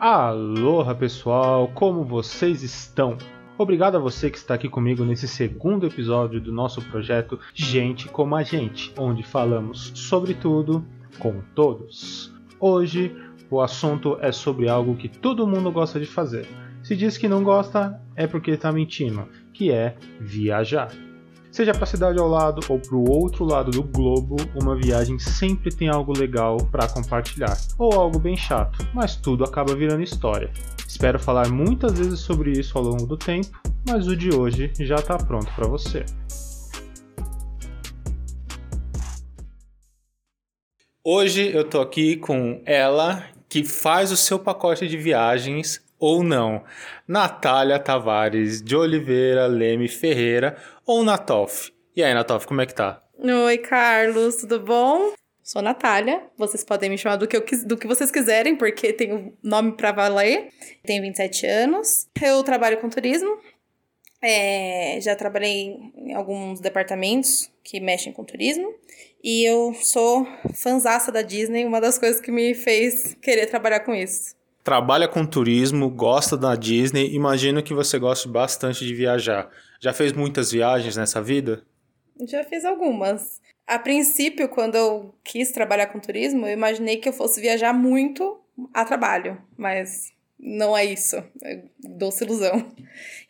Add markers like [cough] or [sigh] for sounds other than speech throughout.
Aloha pessoal, como vocês estão? Obrigado a você que está aqui comigo nesse segundo episódio do nosso projeto Gente como a Gente, onde falamos sobre tudo com todos. Hoje o assunto é sobre algo que todo mundo gosta de fazer. Se diz que não gosta, é porque está mentindo, que é viajar. Seja para a cidade ao lado ou para o outro lado do globo, uma viagem sempre tem algo legal para compartilhar, ou algo bem chato, mas tudo acaba virando história. Espero falar muitas vezes sobre isso ao longo do tempo, mas o de hoje já está pronto para você. Hoje eu tô aqui com ela, que faz o seu pacote de viagens ou não. Natália Tavares de Oliveira Leme Ferreira ou Natoff. E aí, Natoff, como é que tá? Oi, Carlos, tudo bom? Sou Natália, vocês podem me chamar do que, eu, do que vocês quiserem, porque tenho nome para valer. Tenho 27 anos, eu trabalho com turismo, é, já trabalhei em alguns departamentos que mexem com turismo. E eu sou fanzaça da Disney, uma das coisas que me fez querer trabalhar com isso trabalha com turismo, gosta da Disney, imagino que você goste bastante de viajar. Já fez muitas viagens nessa vida? Já fiz algumas. A princípio, quando eu quis trabalhar com turismo, eu imaginei que eu fosse viajar muito a trabalho, mas não é isso. Doce ilusão.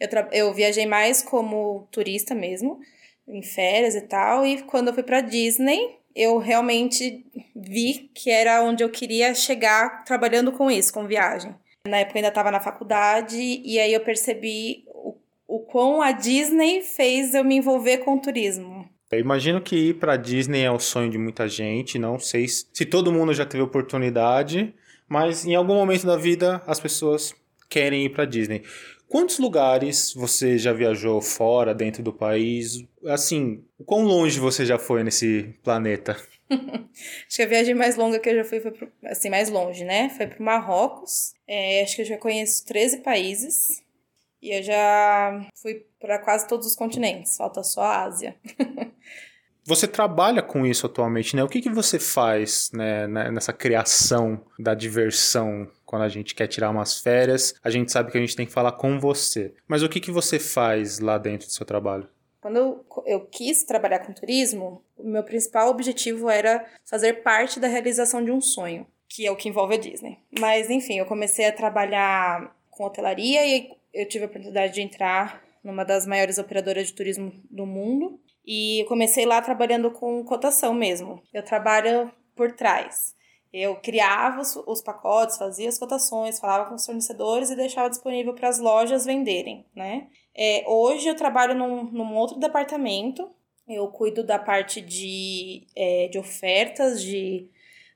Eu, eu viajei mais como turista mesmo, em férias e tal, e quando eu fui pra Disney, eu realmente vi que era onde eu queria chegar trabalhando com isso, com viagem. Na época eu ainda estava na faculdade e aí eu percebi o, o quão a Disney fez eu me envolver com o turismo. Eu imagino que ir para Disney é o sonho de muita gente, não sei se todo mundo já teve oportunidade, mas em algum momento da vida as pessoas querem ir para Disney. Quantos lugares você já viajou fora, dentro do país? Assim, quão longe você já foi nesse planeta? [laughs] acho que a viagem mais longa que eu já fui foi pro, assim, mais longe, né? Foi pro Marrocos. É, acho que eu já conheço 13 países. E eu já fui para quase todos os continentes, falta só a Ásia. [laughs] Você trabalha com isso atualmente, né? O que, que você faz né, nessa criação da diversão quando a gente quer tirar umas férias? A gente sabe que a gente tem que falar com você. Mas o que, que você faz lá dentro do seu trabalho? Quando eu, eu quis trabalhar com turismo, o meu principal objetivo era fazer parte da realização de um sonho, que é o que envolve a Disney. Mas, enfim, eu comecei a trabalhar com hotelaria e eu tive a oportunidade de entrar numa das maiores operadoras de turismo do mundo. E eu comecei lá trabalhando com cotação mesmo. Eu trabalho por trás. Eu criava os, os pacotes, fazia as cotações, falava com os fornecedores e deixava disponível para as lojas venderem, né? É, hoje eu trabalho num, num outro departamento. Eu cuido da parte de, é, de ofertas, de,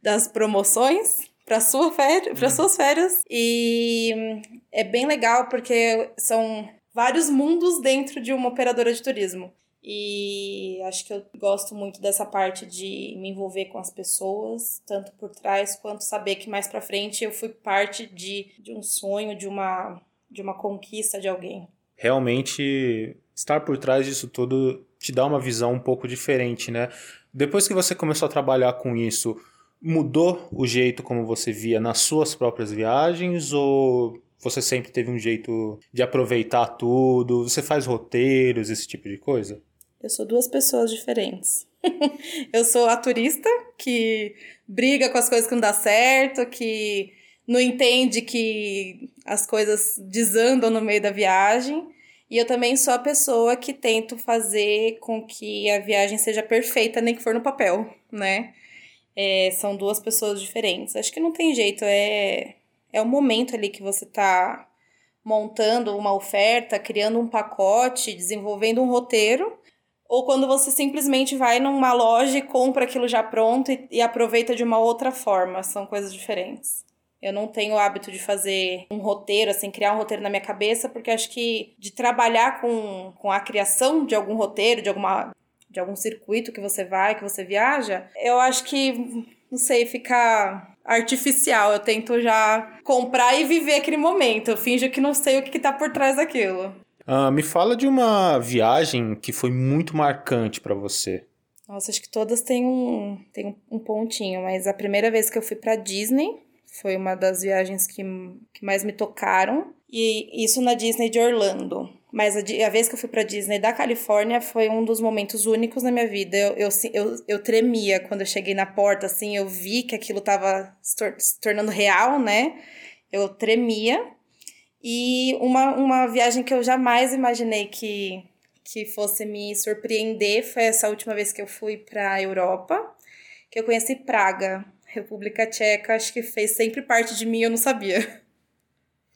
das promoções para sua férias, para suas férias e é bem legal porque são vários mundos dentro de uma operadora de turismo. E acho que eu gosto muito dessa parte de me envolver com as pessoas, tanto por trás quanto saber que mais para frente eu fui parte de, de um sonho, de uma, de uma conquista de alguém. Realmente, estar por trás disso tudo te dá uma visão um pouco diferente, né? Depois que você começou a trabalhar com isso, mudou o jeito como você via nas suas próprias viagens ou você sempre teve um jeito de aproveitar tudo? Você faz roteiros, esse tipo de coisa? Eu sou duas pessoas diferentes. [laughs] eu sou a turista que briga com as coisas que não dá certo, que não entende que as coisas desandam no meio da viagem. E eu também sou a pessoa que tento fazer com que a viagem seja perfeita, nem que for no papel, né? É, são duas pessoas diferentes. Acho que não tem jeito, é, é o momento ali que você tá montando uma oferta, criando um pacote, desenvolvendo um roteiro ou quando você simplesmente vai numa loja e compra aquilo já pronto e, e, aproveita de uma outra forma. São coisas diferentes. Eu não tenho o hábito de fazer um roteiro, assim, criar um roteiro na minha cabeça, porque acho que de trabalhar com, com a criação de algum roteiro, de alguma de algum circuito que você vai, que você viaja, eu acho que, não sei, fica artificial. Eu tento já comprar e viver aquele momento. Eu finjo que não sei o que, que tá por trás daquilo. Uh, me fala de uma viagem que foi muito marcante para você. Nossa, acho que todas têm um, têm um pontinho, mas a primeira vez que eu fui para Disney Foi uma das viagens que, que mais me tocaram. E isso na Disney de Orlando. Mas a, a vez que eu fui pra Disney da Califórnia foi um dos momentos únicos na minha vida. Eu, eu, eu, eu tremia quando eu cheguei na porta, assim, eu vi que aquilo tava se, tor se tornando real, né? Eu tremia. E uma, uma viagem que eu jamais imaginei que, que fosse me surpreender foi essa última vez que eu fui pra Europa, que eu conheci Praga, República Tcheca. Acho que fez sempre parte de mim, eu não sabia.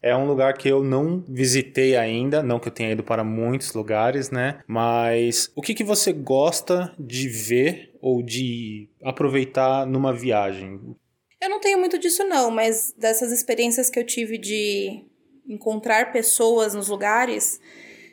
É um lugar que eu não visitei ainda, não que eu tenha ido para muitos lugares, né? Mas o que, que você gosta de ver ou de aproveitar numa viagem? Eu não tenho muito disso, não, mas dessas experiências que eu tive de encontrar pessoas nos lugares,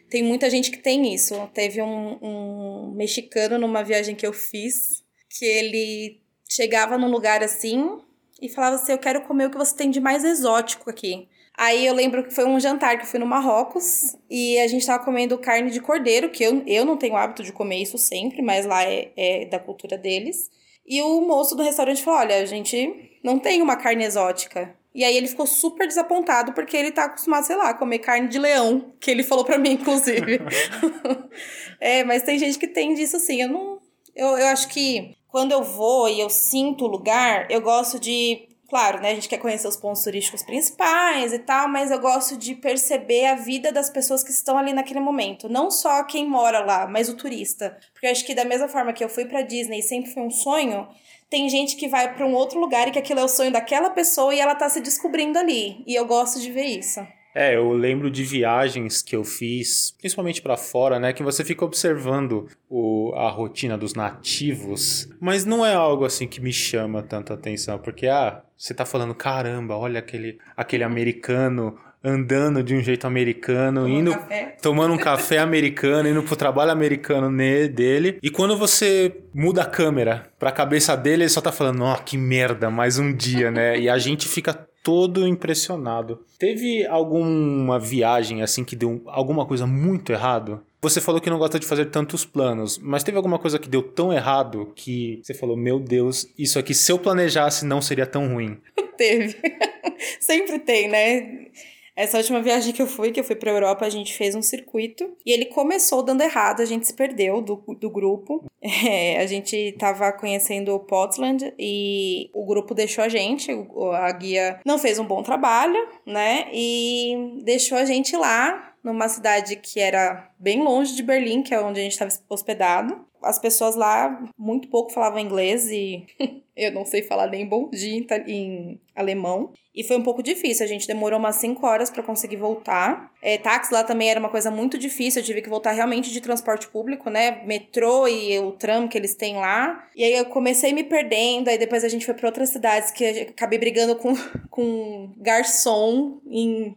tem muita gente que tem isso. Teve um, um mexicano numa viagem que eu fiz, que ele chegava num lugar assim e falava assim: Eu quero comer o que você tem de mais exótico aqui. Aí eu lembro que foi um jantar que eu fui no Marrocos e a gente tava comendo carne de cordeiro, que eu, eu não tenho hábito de comer isso sempre, mas lá é, é da cultura deles. E o moço do restaurante falou: Olha, a gente não tem uma carne exótica. E aí ele ficou super desapontado porque ele tá acostumado, sei lá, a comer carne de leão, que ele falou para mim, inclusive. [laughs] [laughs] é, mas tem gente que tem disso assim. Eu não. Eu, eu acho que quando eu vou e eu sinto o lugar, eu gosto de Claro, né? A gente quer conhecer os pontos turísticos principais e tal, mas eu gosto de perceber a vida das pessoas que estão ali naquele momento. Não só quem mora lá, mas o turista. Porque eu acho que da mesma forma que eu fui pra Disney e sempre foi um sonho, tem gente que vai para um outro lugar e que aquilo é o sonho daquela pessoa e ela tá se descobrindo ali. E eu gosto de ver isso. É, eu lembro de viagens que eu fiz, principalmente para fora, né, que você fica observando o, a rotina dos nativos, mas não é algo assim que me chama tanta atenção, porque ah, você tá falando, caramba, olha aquele aquele americano andando de um jeito americano, tomando indo café. tomando um café americano, indo pro trabalho americano dele. E quando você muda a câmera pra cabeça dele, ele só tá falando, ó, oh, que merda, mais um dia, né? E a gente fica todo impressionado. Teve alguma viagem assim que deu alguma coisa muito errado? Você falou que não gosta de fazer tantos planos, mas teve alguma coisa que deu tão errado que você falou: Meu Deus, isso aqui se eu planejasse não seria tão ruim? [laughs] teve. [laughs] Sempre tem, né? Essa última viagem que eu fui, que eu fui pra Europa, a gente fez um circuito e ele começou dando errado, a gente se perdeu do, do grupo. [laughs] É, a gente tava conhecendo Portland e o grupo deixou a gente, a guia não fez um bom trabalho, né? E deixou a gente lá numa cidade que era bem longe de Berlim, que é onde a gente estava hospedado. As pessoas lá muito pouco falavam inglês e [laughs] eu não sei falar nem bom dia em alemão. E foi um pouco difícil, a gente demorou umas 5 horas para conseguir voltar. É, táxi lá também era uma coisa muito difícil, eu tive que voltar realmente de transporte público, né? Metrô e o tram que eles têm lá. E aí eu comecei me perdendo, aí depois a gente foi para outras cidades que acabei brigando com, [laughs] com garçom em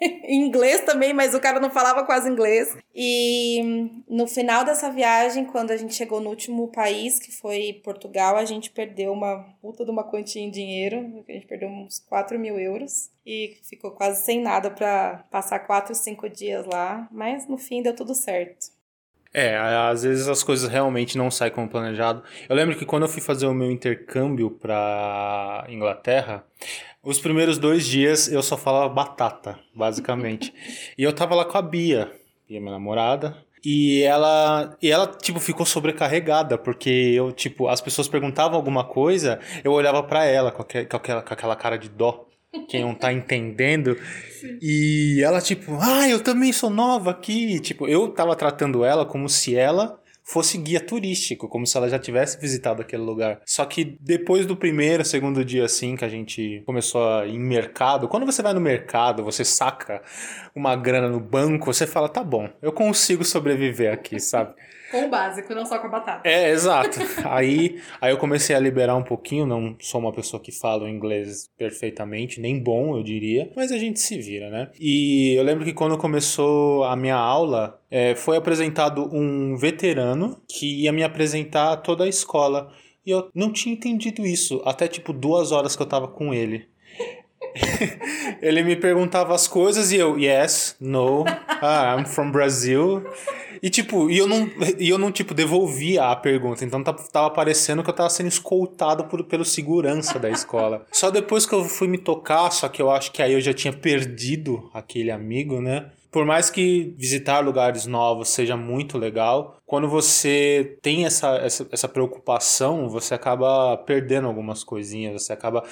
[laughs] em inglês também, mas o cara não falava quase inglês. E no final dessa viagem, quando a gente chegou no último país, que foi Portugal, a gente perdeu uma puta de uma quantia em dinheiro. A gente perdeu uns 4 mil euros. E ficou quase sem nada para passar 4, 5 dias lá. Mas no fim deu tudo certo. É, às vezes as coisas realmente não saem como planejado. Eu lembro que quando eu fui fazer o meu intercâmbio para Inglaterra, os primeiros dois dias eu só falava batata, basicamente. [laughs] e eu tava lá com a Bia, Bia minha namorada, e ela, e ela tipo ficou sobrecarregada, porque eu tipo, as pessoas perguntavam alguma coisa, eu olhava para ela com aquela, com aquela, com aquela cara de dó. Quem não tá [laughs] entendendo. Sim. E ela, tipo, ah, eu também sou nova aqui. Tipo, eu tava tratando ela como se ela fosse guia turístico, como se ela já tivesse visitado aquele lugar. Só que depois do primeiro, segundo dia assim que a gente começou a ir em mercado, quando você vai no mercado, você saca uma grana no banco, você fala, tá bom, eu consigo sobreviver aqui, sabe? [laughs] Com o básico, não só com a batata. É, exato. aí, aí eu comecei a liberar um pouquinho, não sou uma pessoa que fala o inglês perfeitamente, nem bom, eu diria, mas a gente se vira, né? E eu lembro que quando começou a minha aula, é, foi apresentado um veterano que ia me apresentar toda a escola. E eu não tinha entendido isso até tipo duas horas que eu tava com ele. [laughs] ele me perguntava as coisas e eu, yes, no, ah, I'm from Brazil. E tipo, e eu não, e eu não tipo, devolvia a pergunta. Então tava parecendo que eu tava sendo escoltado por, pelo segurança da escola. [laughs] Só depois que eu fui me tocar, só que eu acho que aí eu já tinha perdido aquele amigo, né? Por mais que visitar lugares novos seja muito legal, quando você tem essa, essa, essa preocupação, você acaba perdendo algumas coisinhas, você acaba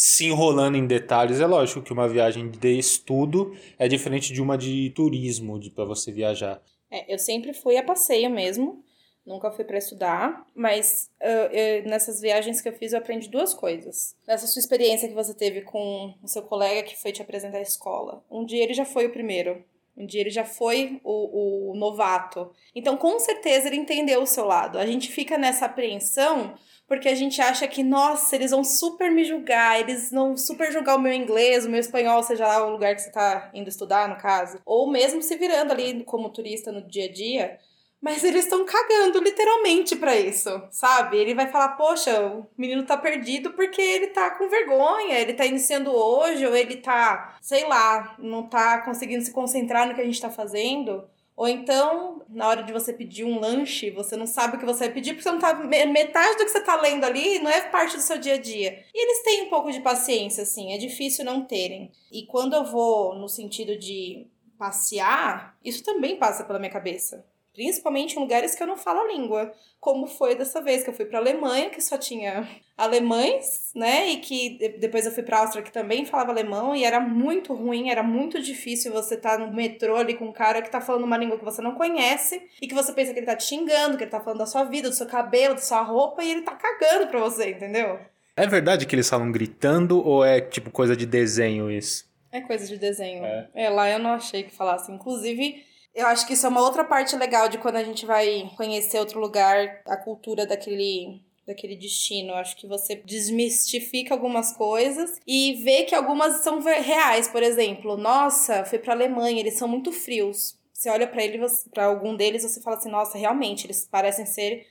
se enrolando em detalhes. É lógico que uma viagem de estudo é diferente de uma de turismo, de para você viajar. É, eu sempre fui a passeio mesmo, nunca fui para estudar, mas uh, eu, nessas viagens que eu fiz eu aprendi duas coisas. Nessa sua experiência que você teve com o seu colega que foi te apresentar a escola, um dia ele já foi o primeiro. Dia ele já foi o, o novato. Então, com certeza, ele entendeu o seu lado. A gente fica nessa apreensão porque a gente acha que, nossa, eles vão super me julgar, eles vão super julgar o meu inglês, o meu espanhol, seja lá o lugar que você está indo estudar, no caso. Ou mesmo se virando ali como turista no dia a dia. Mas eles estão cagando literalmente para isso, sabe? Ele vai falar, poxa, o menino tá perdido porque ele tá com vergonha, ele tá iniciando hoje, ou ele tá, sei lá, não tá conseguindo se concentrar no que a gente tá fazendo. Ou então, na hora de você pedir um lanche, você não sabe o que você vai pedir porque você não tá. Metade do que você tá lendo ali não é parte do seu dia a dia. E eles têm um pouco de paciência, assim, é difícil não terem. E quando eu vou no sentido de passear, isso também passa pela minha cabeça principalmente em lugares que eu não falo a língua, como foi dessa vez que eu fui para Alemanha, que só tinha alemães, né? E que depois eu fui para Áustria que também falava alemão e era muito ruim, era muito difícil você estar tá no metrô ali com um cara que tá falando uma língua que você não conhece e que você pensa que ele tá te xingando, que ele tá falando da sua vida, do seu cabelo, da sua roupa e ele tá cagando pra você, entendeu? É verdade que eles falam gritando ou é tipo coisa de desenho isso? É coisa de desenho. É. é, lá eu não achei que falasse. Inclusive, eu acho que isso é uma outra parte legal de quando a gente vai conhecer outro lugar, a cultura daquele daquele destino. Eu acho que você desmistifica algumas coisas e vê que algumas são reais. Por exemplo, nossa, fui para Alemanha, eles são muito frios. Você olha para ele, para algum deles, você fala assim, nossa, realmente eles parecem ser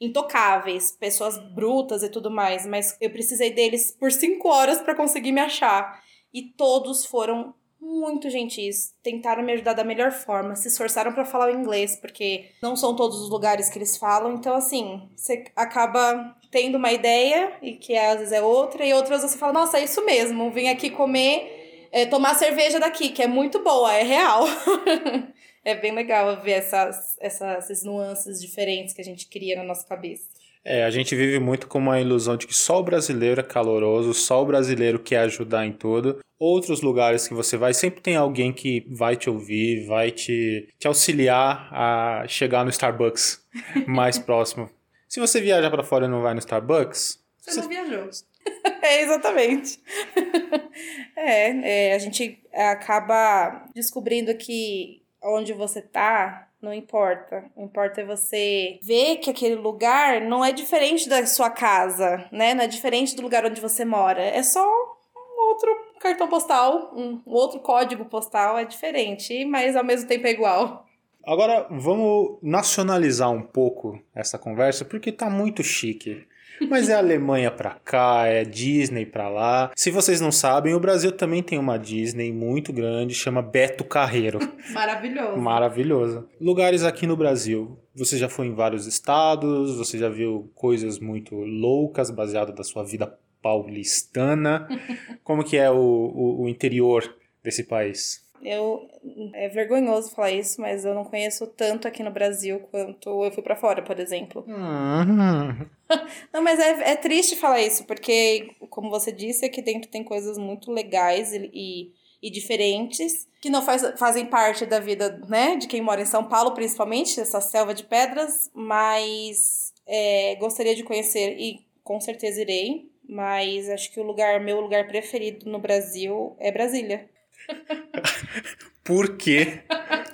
intocáveis, pessoas brutas e tudo mais, mas eu precisei deles por cinco horas para conseguir me achar. E todos foram muito gentis, tentaram me ajudar da melhor forma, se esforçaram para falar o inglês, porque não são todos os lugares que eles falam, então assim, você acaba tendo uma ideia e que às vezes é outra, e outras você fala, nossa, é isso mesmo, vim aqui comer, é, tomar cerveja daqui, que é muito boa, é real. [laughs] é bem legal ver essas, essas nuances diferentes que a gente cria na nossa cabeça. É, a gente vive muito com uma ilusão de que só o brasileiro é caloroso, só o brasileiro quer ajudar em tudo. Outros lugares que você vai, sempre tem alguém que vai te ouvir, vai te, te auxiliar a chegar no Starbucks [laughs] mais próximo. Se você viaja para fora e não vai no Starbucks. Você, você... não viajou. [laughs] é, exatamente. [laughs] é, é, a gente acaba descobrindo que onde você tá não importa. O importa é você ver que aquele lugar não é diferente da sua casa, né? Não é diferente do lugar onde você mora. É só um outro cartão postal, um outro código postal é diferente, mas ao mesmo tempo é igual. Agora vamos nacionalizar um pouco essa conversa, porque tá muito chique. Mas é Alemanha pra cá, é Disney pra lá. Se vocês não sabem, o Brasil também tem uma Disney muito grande, chama Beto Carreiro. [laughs] Maravilhoso. Maravilhoso. Lugares aqui no Brasil. Você já foi em vários estados, você já viu coisas muito loucas baseadas da sua vida paulistana. [laughs] Como que é o, o, o interior desse país? Eu é vergonhoso falar isso, mas eu não conheço tanto aqui no Brasil quanto eu fui para fora, por exemplo. Uhum. Não, mas é, é triste falar isso, porque, como você disse, aqui dentro tem coisas muito legais e, e, e diferentes que não faz, fazem parte da vida, né, de quem mora em São Paulo, principalmente, essa selva de pedras, mas é, gostaria de conhecer e com certeza irei, mas acho que o lugar, meu lugar preferido no Brasil é Brasília. [laughs] Por que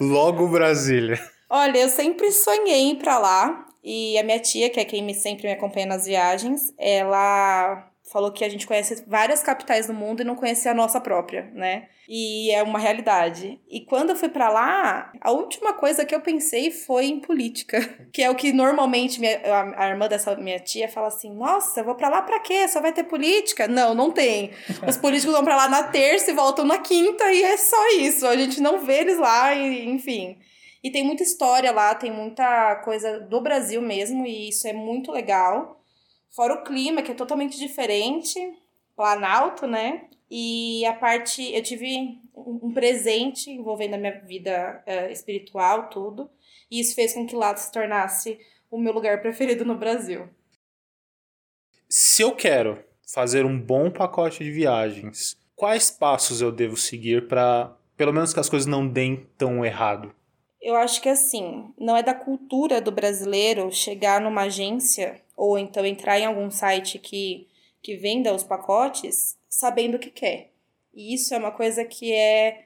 logo Brasília? Olha, eu sempre sonhei em ir pra lá. E a minha tia, que é quem me, sempre me acompanha nas viagens, ela falou que a gente conhece várias capitais do mundo e não conhecia a nossa própria, né? E é uma realidade. E quando eu fui para lá, a última coisa que eu pensei foi em política, [laughs] que é o que normalmente minha, a, a, irmã dessa minha tia fala assim: "Nossa, eu vou para lá para quê? Só vai ter política?". Não, não tem. Os políticos vão para lá na terça e voltam na quinta e é só isso. A gente não vê eles lá e, enfim. E tem muita história lá, tem muita coisa do Brasil mesmo e isso é muito legal. Fora o clima, que é totalmente diferente, Planalto, né? E a parte. Eu tive um presente envolvendo a minha vida uh, espiritual, tudo. E isso fez com que lá se tornasse o meu lugar [laughs] preferido no Brasil. Se eu quero fazer um bom pacote de viagens, quais passos eu devo seguir para, pelo menos que as coisas não deem tão errado? Eu acho que assim, não é da cultura do brasileiro chegar numa agência ou então entrar em algum site que, que venda os pacotes sabendo o que quer. E isso é uma coisa que é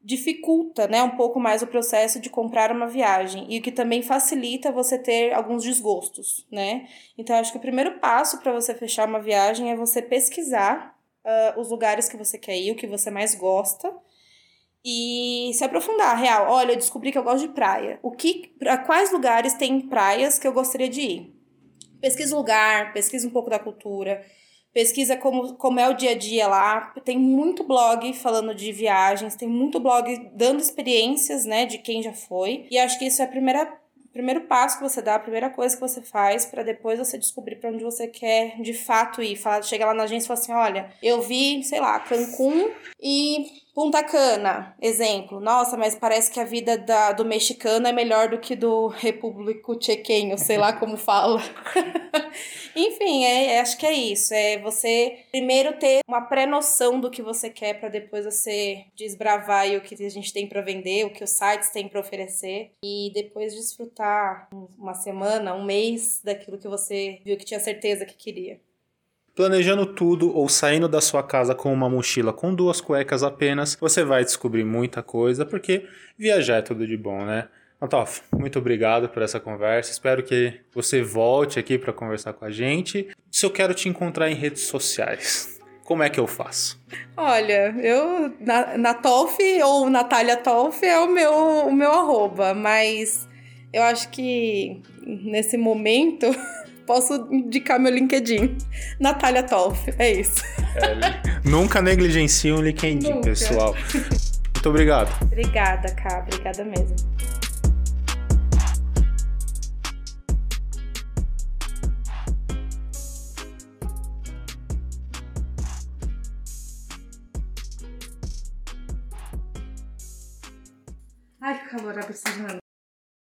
dificulta, né, um pouco mais o processo de comprar uma viagem e o que também facilita você ter alguns desgostos, né? Então acho que o primeiro passo para você fechar uma viagem é você pesquisar uh, os lugares que você quer ir, o que você mais gosta e se aprofundar, real. Olha, eu descobri que eu gosto de praia. O que, para quais lugares tem praias que eu gostaria de ir? Pesquisa o lugar, pesquisa um pouco da cultura, pesquisa como, como é o dia a dia lá. Tem muito blog falando de viagens, tem muito blog dando experiências, né, de quem já foi. E acho que isso é a primeira primeiro passo que você dá, a primeira coisa que você faz para depois você descobrir para onde você quer de fato ir. Fala, chega lá na agência e fala assim: olha, eu vi, sei lá, Cancún e Punta Cana, exemplo. Nossa, mas parece que a vida da, do mexicano é melhor do que do repúblico tchequenho, sei lá como [laughs] fala. [laughs] Enfim, é, é, acho que é isso. É você primeiro ter uma pré-noção do que você quer para depois você desbravar o que a gente tem para vender, o que os sites têm para oferecer e depois desfrutar uma semana, um mês daquilo que você viu que tinha certeza que queria. Planejando tudo ou saindo da sua casa com uma mochila com duas cuecas apenas, você vai descobrir muita coisa, porque viajar é tudo de bom, né? Natoff, muito obrigado por essa conversa. Espero que você volte aqui para conversar com a gente. Se eu quero te encontrar em redes sociais, como é que eu faço? Olha, eu na, na Toff ou Natália Toff é o meu o meu arroba, mas eu acho que nesse momento [laughs] posso indicar meu LinkedIn. Natália Toff, é isso. É, nunca negligencie um LinkedIn, nunca. pessoal. Muito obrigado. Obrigada, Cá. Obrigada mesmo. Ai, que calor absurdo.